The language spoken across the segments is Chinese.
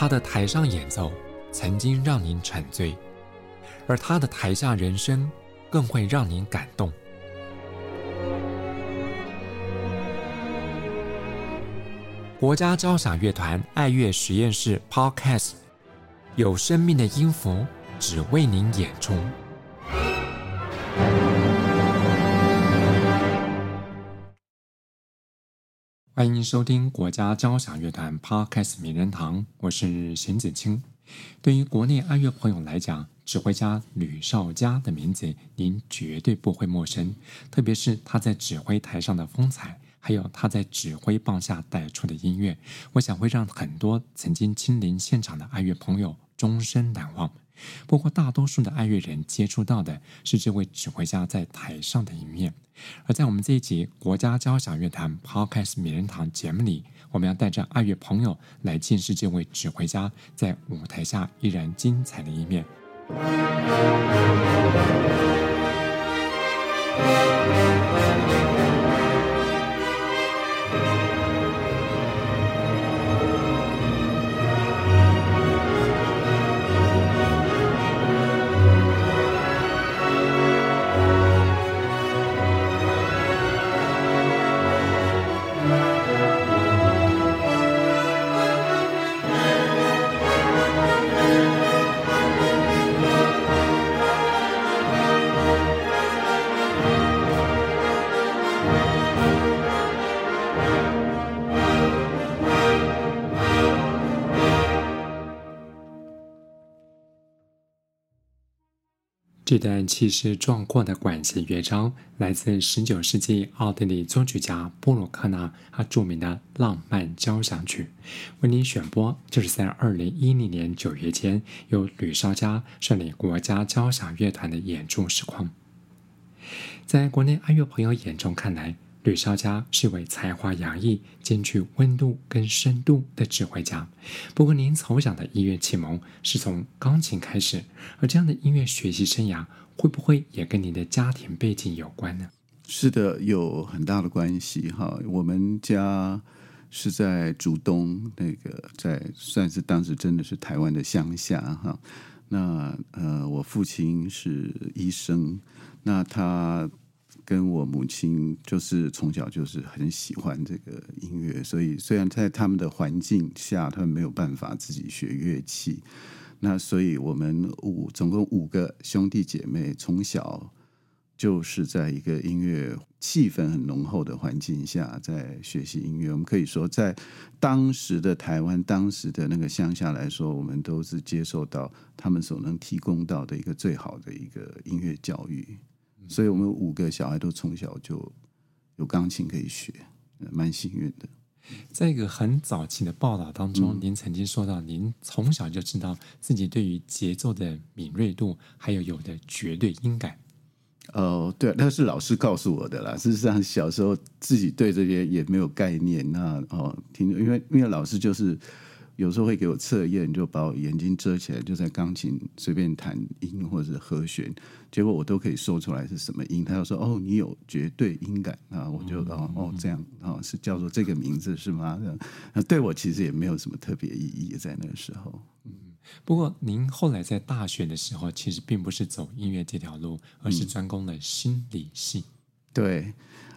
他的台上演奏曾经让您沉醉，而他的台下人生更会让您感动。国家交响乐团爱乐实验室 Podcast，有生命的音符，只为您演出。欢迎收听国家交响乐团 Podcast 名人堂，我是邢子清。对于国内爱乐朋友来讲，指挥家吕绍嘉的名字您绝对不会陌生，特别是他在指挥台上的风采，还有他在指挥棒下带出的音乐，我想会让很多曾经亲临现场的爱乐朋友终身难忘。不过，大多数的爱乐人接触到的是这位指挥家在台上的一面。而在我们这一集国家交响乐团 Podcast 名人堂节目里，我们要带着爱乐朋友来见识这位指挥家在舞台下依然精彩的一面。这段气势壮阔的管弦乐章来自十九世纪奥地利作曲家布鲁克纳他著名的《浪漫交响曲》，为您选播就是在二零一零年九月间由吕绍嘉率领国家交响乐团的演出实况。在国内爱乐朋友眼中看来，吕绍嘉是位才华洋溢、兼具温度跟深度的指挥家。不过，您从小的音乐启蒙是从钢琴开始，而这样的音乐学习生涯会不会也跟您的家庭背景有关呢？是的，有很大的关系哈。我们家是在竹东，那个在算是当时真的是台湾的乡下哈。那呃，我父亲是医生，那他。跟我母亲就是从小就是很喜欢这个音乐，所以虽然在他们的环境下，他们没有办法自己学乐器，那所以我们五总共五个兄弟姐妹，从小就是在一个音乐气氛很浓厚的环境下在学习音乐。我们可以说，在当时的台湾，当时的那个乡下来说，我们都是接受到他们所能提供到的一个最好的一个音乐教育。所以我们五个小孩都从小就有钢琴可以学，蛮幸运的。在一个很早期的报道当中，嗯、您曾经说到，您从小就知道自己对于节奏的敏锐度，还有有的绝对音感。哦，对，那是老师告诉我的啦。事实上，小时候自己对这些也没有概念。那哦，听，因为因为老师就是。有时候会给我测验，就把我眼睛遮起来，就在钢琴随便弹音或者是和弦，结果我都可以说出来是什么音。他就说：“哦，你有绝对音感啊！”我就哦哦这样哦，是叫做这个名字是吗？那对我其实也没有什么特别意义在那个时候。嗯，不过您后来在大学的时候，其实并不是走音乐这条路，而是专攻了心理系。嗯、对，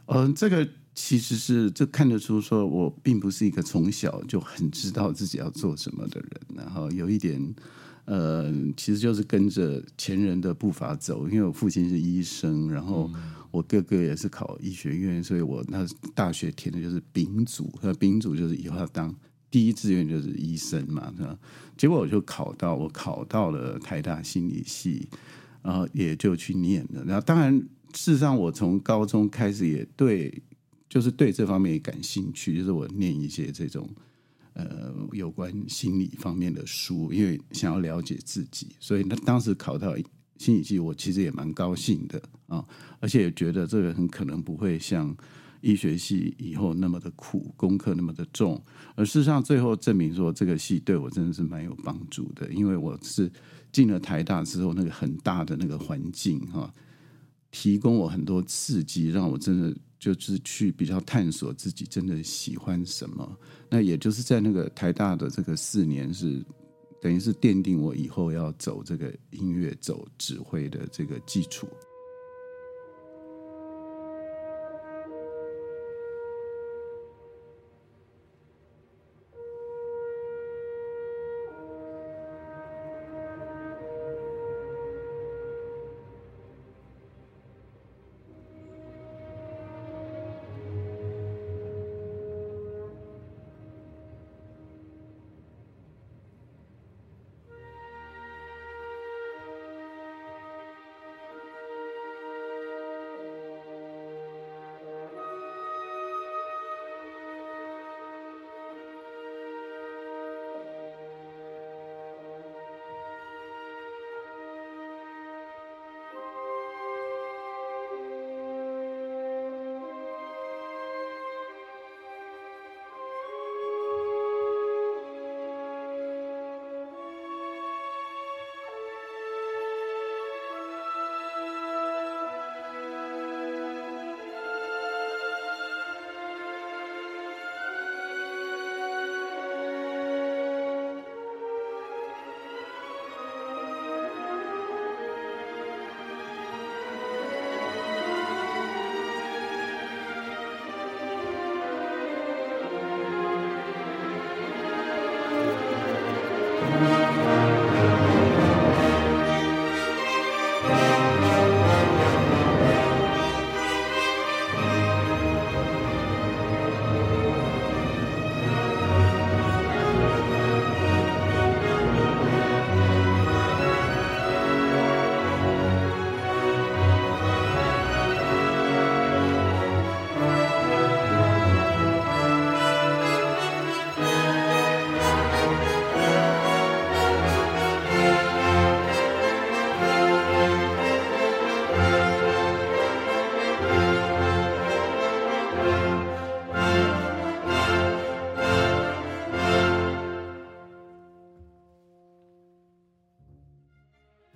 嗯、呃，这个。其实是这看得出，说我并不是一个从小就很知道自己要做什么的人，然后有一点，呃，其实就是跟着前人的步伐走。因为我父亲是医生，然后我哥哥也是考医学院，所以我那大学填的就是丙组，和丙组就是以后要当第一志愿就是医生嘛，是吧？结果我就考到，我考到了台大心理系，然后也就去念了。然后当然，事实上我从高中开始也对。就是对这方面也感兴趣，就是我念一些这种呃有关心理方面的书，因为想要了解自己，所以那当时考到心理系，我其实也蛮高兴的啊，而且也觉得这个很可能不会像医学系以后那么的苦，功课那么的重，而事实上最后证明说这个系对我真的是蛮有帮助的，因为我是进了台大之后，那个很大的那个环境哈。提供我很多刺激，让我真的就是去比较探索自己真的喜欢什么。那也就是在那个台大的这个四年是。等于是奠定我以后要走这个音乐、走指挥的这个基础。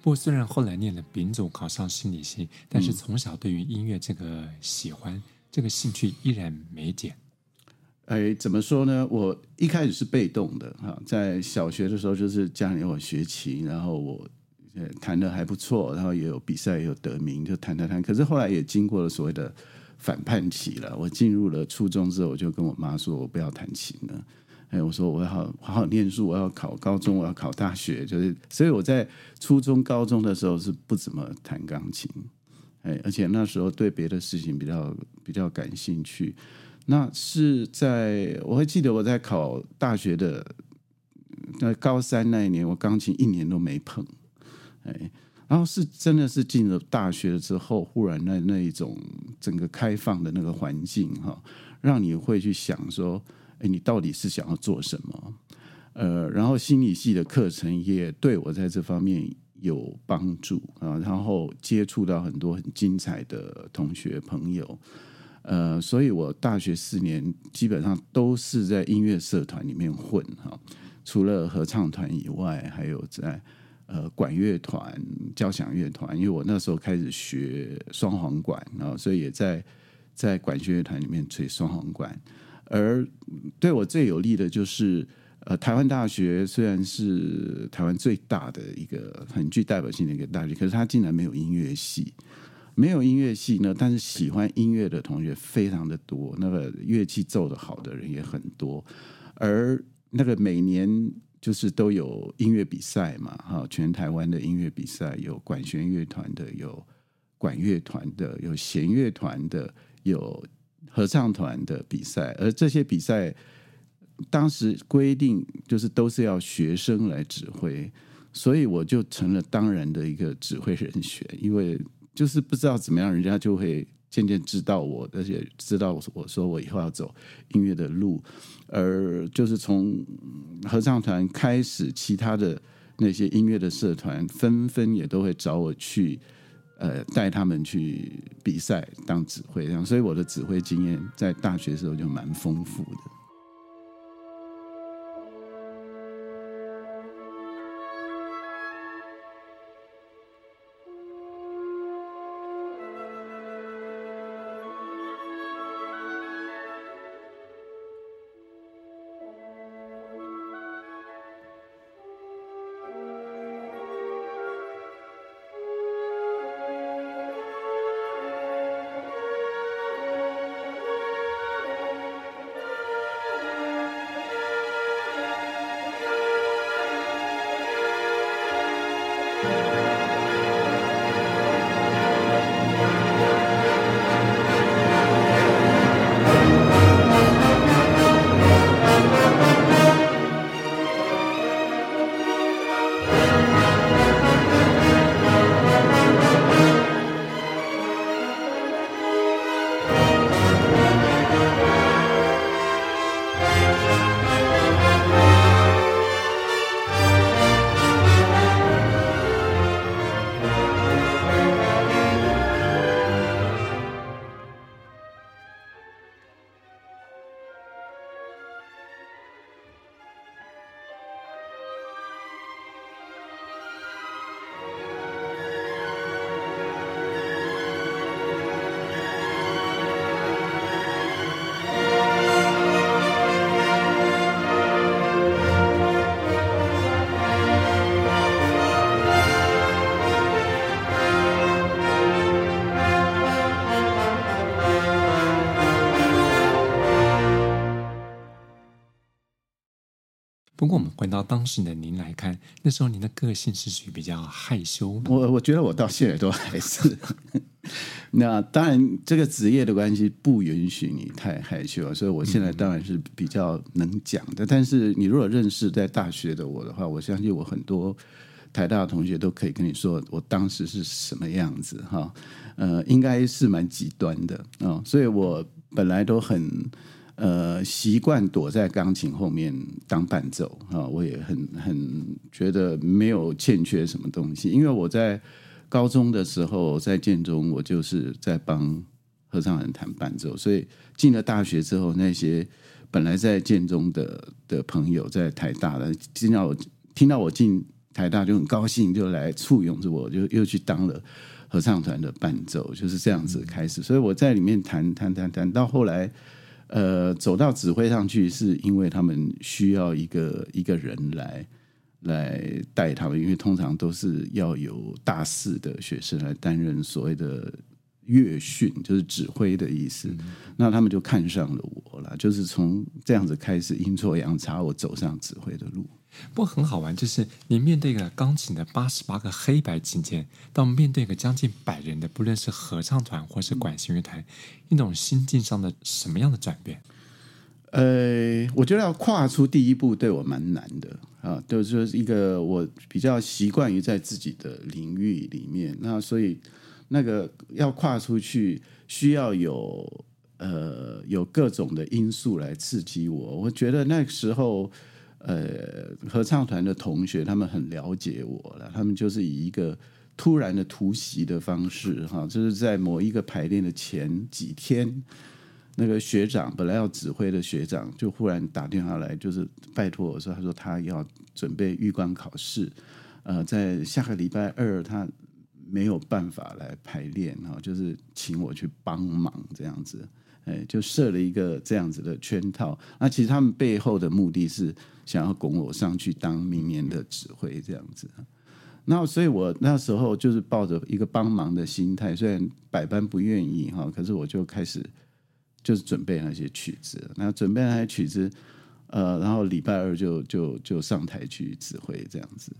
不过，虽然后来念了丙组，考上心理系，但是从小对于音乐这个喜欢、嗯、这个兴趣依然没减。哎，怎么说呢？我一开始是被动的哈，在小学的时候，就是家里让我学琴，然后我弹得还不错，然后也有比赛，也有得名，就弹弹弹。可是后来也经过了所谓的反叛期了。我进入了初中之后，我就跟我妈说，我不要弹琴了。哎，我说我要好好念书，我要考高中，我要考大学，就是所以我在初中、高中的时候是不怎么弹钢琴，哎，而且那时候对别的事情比较比较感兴趣。那是在我会记得我在考大学的在高三那一年，我钢琴一年都没碰，哎，然后是真的是进了大学之后，忽然那那一种整个开放的那个环境哈，让你会去想说。哎，你到底是想要做什么？呃，然后心理系的课程也对我在这方面有帮助啊，然后接触到很多很精彩的同学朋友，呃，所以我大学四年基本上都是在音乐社团里面混哈，除了合唱团以外，还有在呃管乐团、交响乐团，因为我那时候开始学双簧管啊，所以也在在管弦乐团里面吹双簧管。而对我最有利的就是，呃，台湾大学虽然是台湾最大的一个很具代表性的一个大学，可是它竟然没有音乐系，没有音乐系呢。但是喜欢音乐的同学非常的多，那个乐器奏得好的人也很多。而那个每年就是都有音乐比赛嘛，哈，全台湾的音乐比赛有管弦乐团的，有管乐团的，有弦乐团的，有。合唱团的比赛，而这些比赛当时规定就是都是要学生来指挥，所以我就成了当然的一个指挥人选。因为就是不知道怎么样，人家就会渐渐知道我，而且知道我说我以后要走音乐的路。而就是从合唱团开始，其他的那些音乐的社团纷纷也都会找我去。呃，带他们去比赛当指挥，这样，所以我的指挥经验在大学时候就蛮丰富的。不过我们回到当时的您来看，那时候您的个性是属于比较害羞。我我觉得我到现在都还是。那当然，这个职业的关系不允许你太害羞，所以我现在当然是比较能讲的。但是你如果认识在大学的我的话，我相信我很多台大的同学都可以跟你说，我当时是什么样子哈。呃，应该是蛮极端的啊、所以我本来都很呃习惯躲在钢琴后面当伴奏啊、我也很很觉得没有欠缺什么东西，因为我在。高中的时候在建中，我就是在帮合唱团弹伴奏，所以进了大学之后，那些本来在建中的的朋友，在台大的听到我听到我进台大就很高兴，就来簇拥着我，就又去当了合唱团的伴奏，就是这样子开始。所以我在里面弹弹弹弹，到后来呃走到指挥上去，是因为他们需要一个一个人来。来带他们，因为通常都是要有大四的学生来担任所谓的乐训，就是指挥的意思。嗯、那他们就看上了我了，就是从这样子开始阴错阳差，我走上指挥的路。不过很好玩，就是你面对一个钢琴的八十八个黑白琴键，到面对一个将近百人的，不论是合唱团或是管弦乐团，一种心境上的什么样的转变？呃，我觉得要跨出第一步对我蛮难的啊，就是一个我比较习惯于在自己的领域里面，那所以那个要跨出去，需要有呃有各种的因素来刺激我。我觉得那个时候，呃，合唱团的同学他们很了解我了，他们就是以一个突然的突袭的方式，哈，就是在某一个排练的前几天。那个学长本来要指挥的学长，就忽然打电话来，就是拜托我说，他说他要准备预官考试，呃，在下个礼拜二他没有办法来排练哈，就是请我去帮忙这样子，哎，就设了一个这样子的圈套。那其实他们背后的目的是想要拱我上去当明年的指挥这样子。那所以我那时候就是抱着一个帮忙的心态，虽然百般不愿意哈，可是我就开始。就是准备那些曲子，那准备那些曲子，呃，然后礼拜二就就就上台去指挥这样子。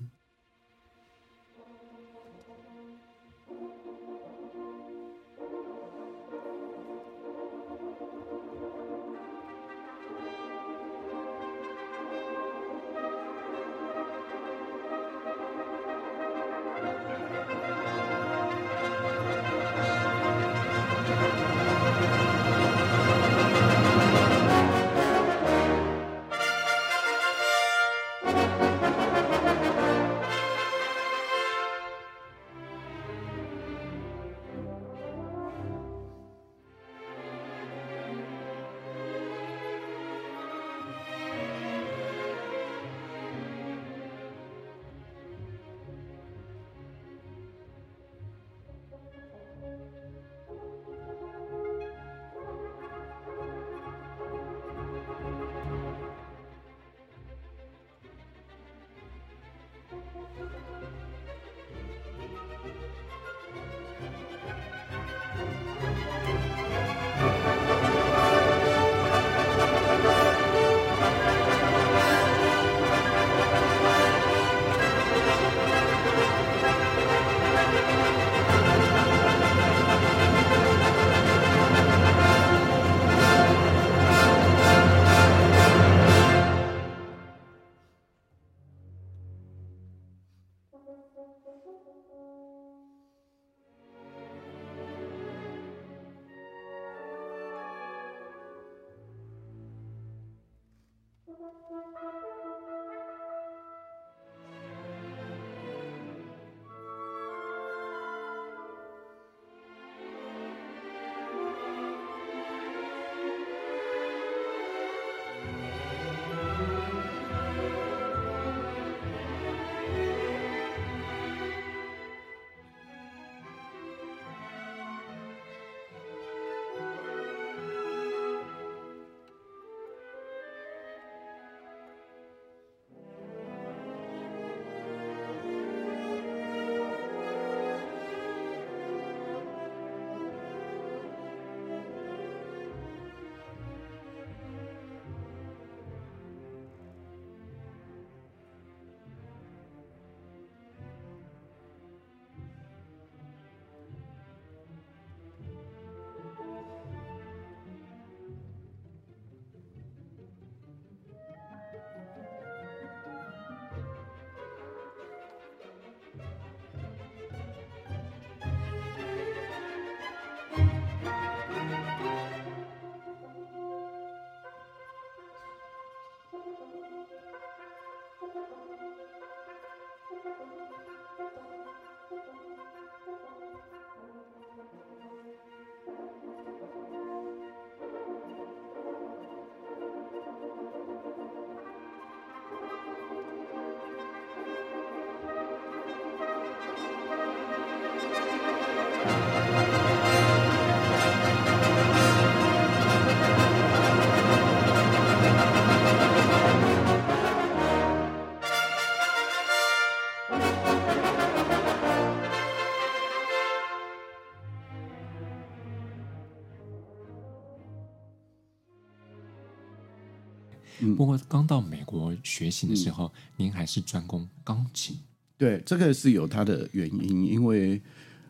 刚到美国学习的时候，嗯、您还是专攻钢琴。对，这个是有它的原因，因为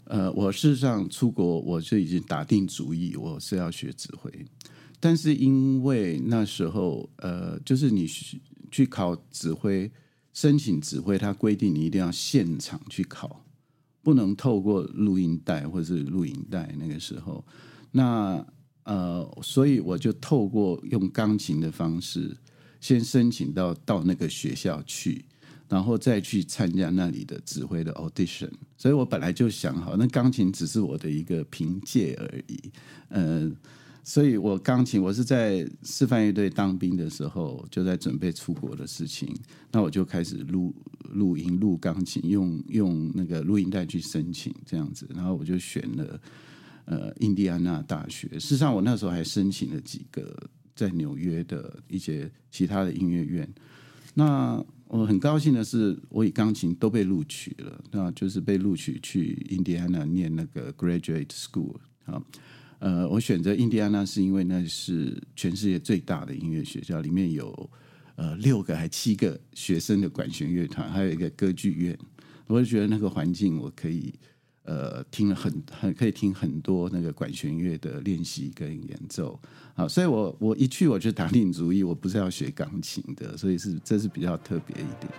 呃，我事实上出国我就已经打定主意，我是要学指挥。但是因为那时候呃，就是你去考指挥，申请指挥，它规定你一定要现场去考，不能透过录音带或者是录影带。那个时候，那呃，所以我就透过用钢琴的方式，先申请到到那个学校去。然后再去参加那里的指挥的 audition，所以我本来就想好，那钢琴只是我的一个凭借而已。嗯、呃，所以我钢琴我是在示范乐队当兵的时候就在准备出国的事情，那我就开始录录音录钢琴，用用那个录音带去申请这样子，然后我就选了呃印第安纳大学。事实上，我那时候还申请了几个在纽约的一些其他的音乐院。那我很高兴的是，我以钢琴都被录取了，那就是被录取去印第安纳念那个 graduate school 啊。呃，我选择印第安纳是因为那是全世界最大的音乐学校，里面有呃六个还七个学生的管弦乐团，还有一个歌剧院。我就觉得那个环境我可以。呃，听了很很可以听很多那个管弦乐的练习跟演奏，好，所以我我一去我就打定主意，我不是要学钢琴的，所以是这是比较特别一点。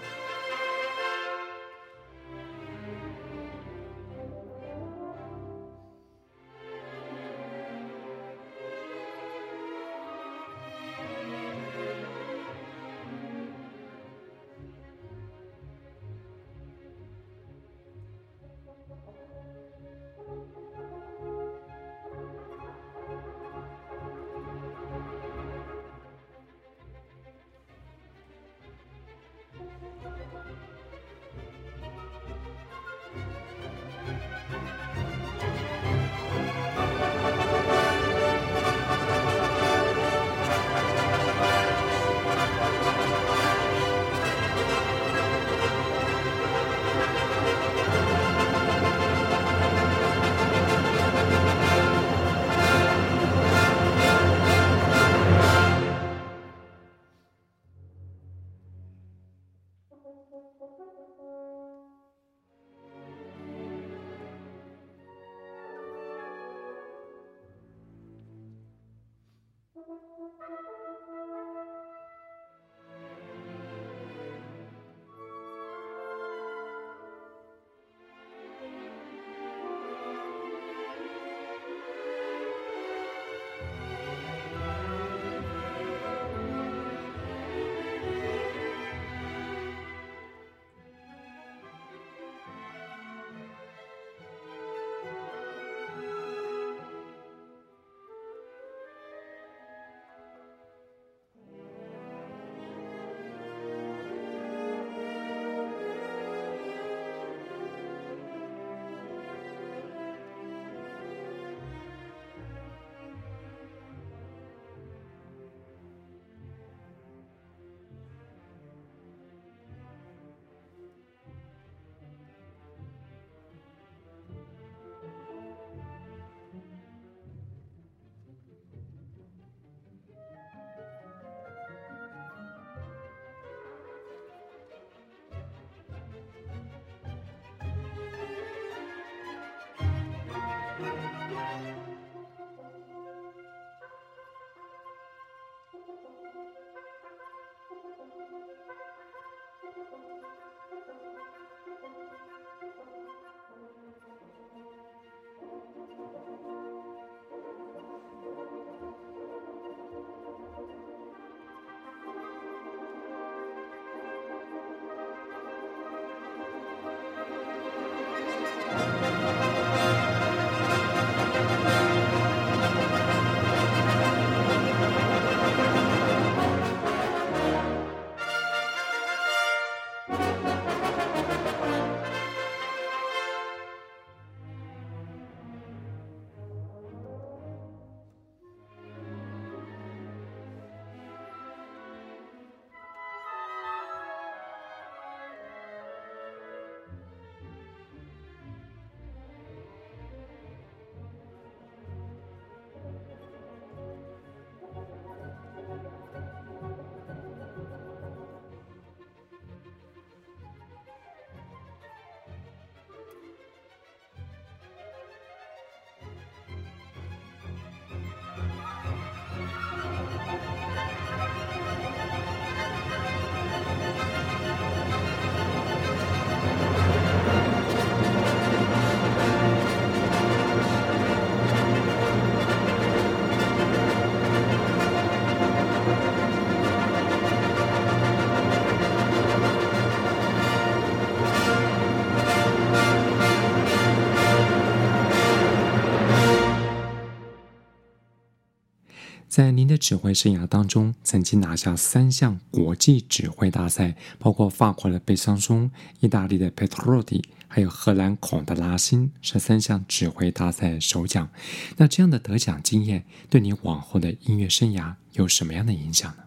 在您的指挥生涯当中，曾经拿下三项国际指挥大赛，包括法国的贝桑松、意大利的佩特罗蒂，还有荷兰孔德拉辛十三项指挥大赛首奖。那这样的得奖经验，对你往后的音乐生涯有什么样的影响呢？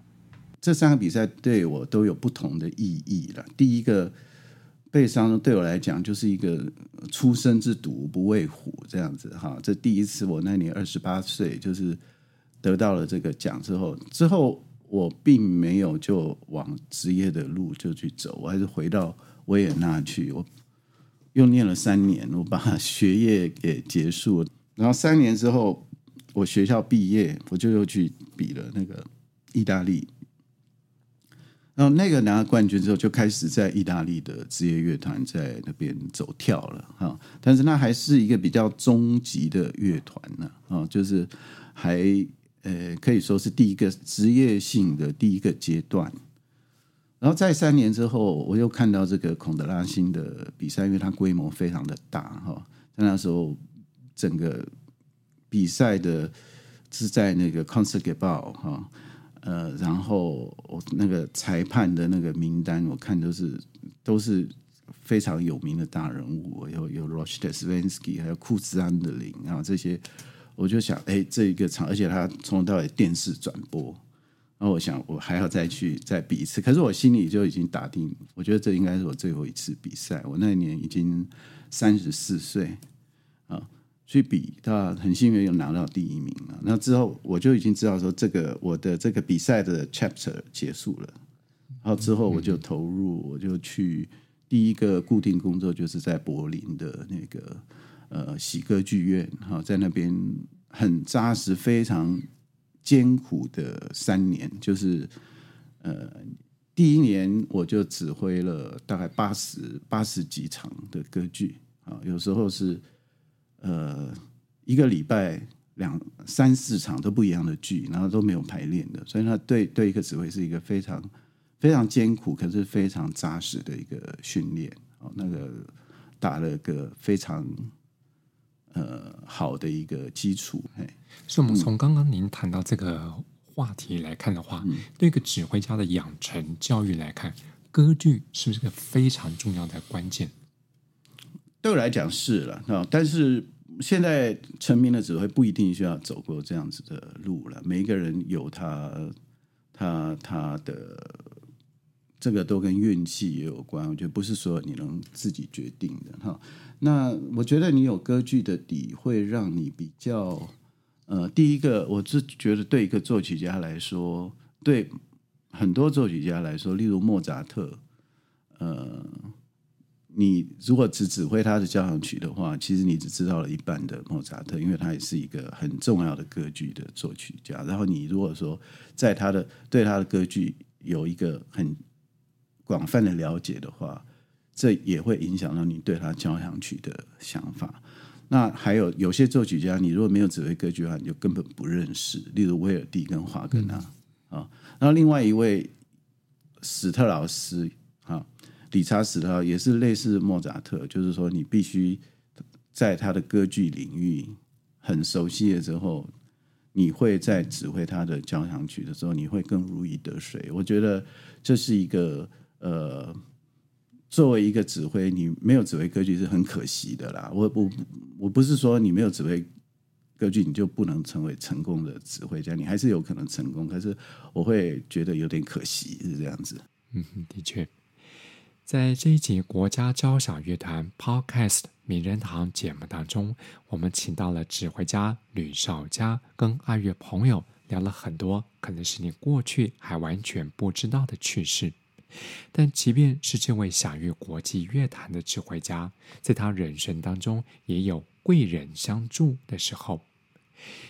这三个比赛对我都有不同的意义了。第一个，贝桑对我来讲就是一个初生之犊不畏虎这样子哈。这第一次我那年二十八岁，就是。得到了这个奖之后，之后我并没有就往职业的路就去走，我还是回到维也纳去。我又念了三年，我把学业给结束。然后三年之后，我学校毕业，我就又去比了那个意大利。然后那个拿了冠军之后，就开始在意大利的职业乐团在那边走跳了哈。但是那还是一个比较中级的乐团呢啊，就是还。呃，可以说是第一个职业性的第一个阶段。然后在三年之后，我又看到这个孔德拉辛的比赛，因为它规模非常的大哈。在那时候，整个比赛的是在那个 Concertgebouw 哈，呃，然后我那个裁判的那个名单，我看都是都是非常有名的大人物，有有 Rochester Svensky，还有库兹安德林啊这些。我就想，哎，这一个场，而且他从头到尾电视转播，然后我想，我还要再去再比一次。可是我心里就已经打定，我觉得这应该是我最后一次比赛。我那一年已经三十四岁啊，去比，他很幸运又拿到第一名了。那之后我就已经知道说，这个我的这个比赛的 chapter 结束了。然后之后我就投入，我就去第一个固定工作，就是在柏林的那个。呃，喜歌剧院哈，在那边很扎实、非常艰苦的三年，就是呃，第一年我就指挥了大概八十八十几场的歌剧啊，有时候是呃一个礼拜两三四场都不一样的剧，然后都没有排练的，所以他对对一个指挥是一个非常非常艰苦，可是非常扎实的一个训练哦，那个打了个非常。呃，好的一个基础。哎，所以我们从刚刚您谈到这个话题来看的话，嗯、对一个指挥家的养成教育来看，歌剧是不是个非常重要的关键？对我来讲是了啊，但是现在成名的指挥不一定需要走过这样子的路了。每一个人有他他他的这个都跟运气也有关，我觉得不是说你能自己决定的哈。那我觉得你有歌剧的底，会让你比较，呃，第一个，我是觉得对一个作曲家来说，对很多作曲家来说，例如莫扎特，呃，你如果只指挥他的交响曲的话，其实你只知道了一半的莫扎特，因为他也是一个很重要的歌剧的作曲家。然后你如果说在他的对他的歌剧有一个很广泛的了解的话，这也会影响到你对他交响曲的想法。那还有有些作曲家，你如果没有指挥歌剧的话，你就根本不认识。例如威尔第跟华格纳啊、嗯。然后另外一位史特劳斯啊，理查史特劳也是类似莫扎特，就是说你必须在他的歌剧领域很熟悉了之后，你会在指挥他的交响曲的时候，你会更如鱼得水。我觉得这是一个呃。作为一个指挥，你没有指挥歌剧是很可惜的啦。我我我不是说你没有指挥歌剧，你就不能成为成功的指挥家，你还是有可能成功。可是我会觉得有点可惜，是这样子。嗯，的确，在这一集国家交响乐团 Podcast 名人堂节目当中，我们请到了指挥家吕绍佳，跟爱乐朋友聊了很多，可能是你过去还完全不知道的趣事。但即便是这位享誉国际乐坛的指挥家，在他人生当中也有贵人相助的时候。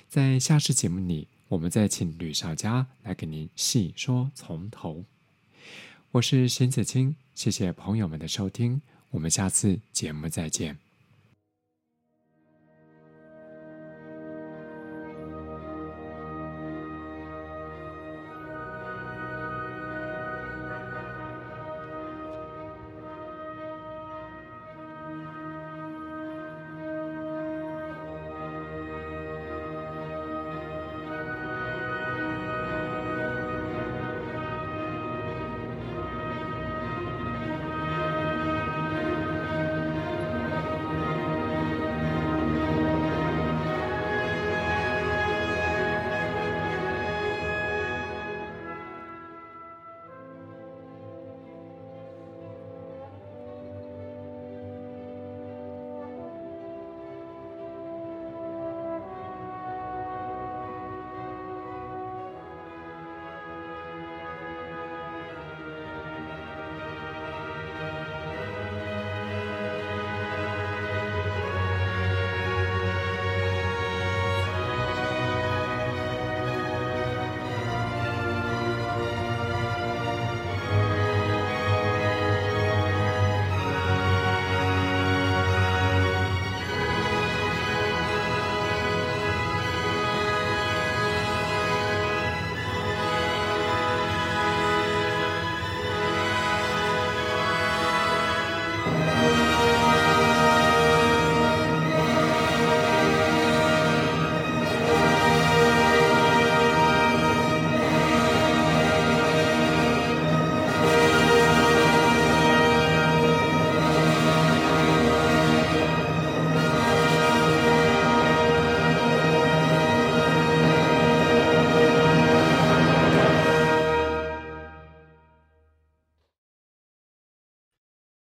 在下次节目里，我们再请吕少佳来给您细说从头。我是沈子清，谢谢朋友们的收听，我们下次节目再见。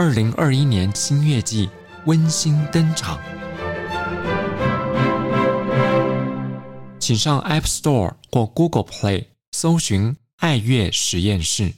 二零二一年新月季温馨登场，请上 App Store 或 Google Play 搜寻爱乐实验室。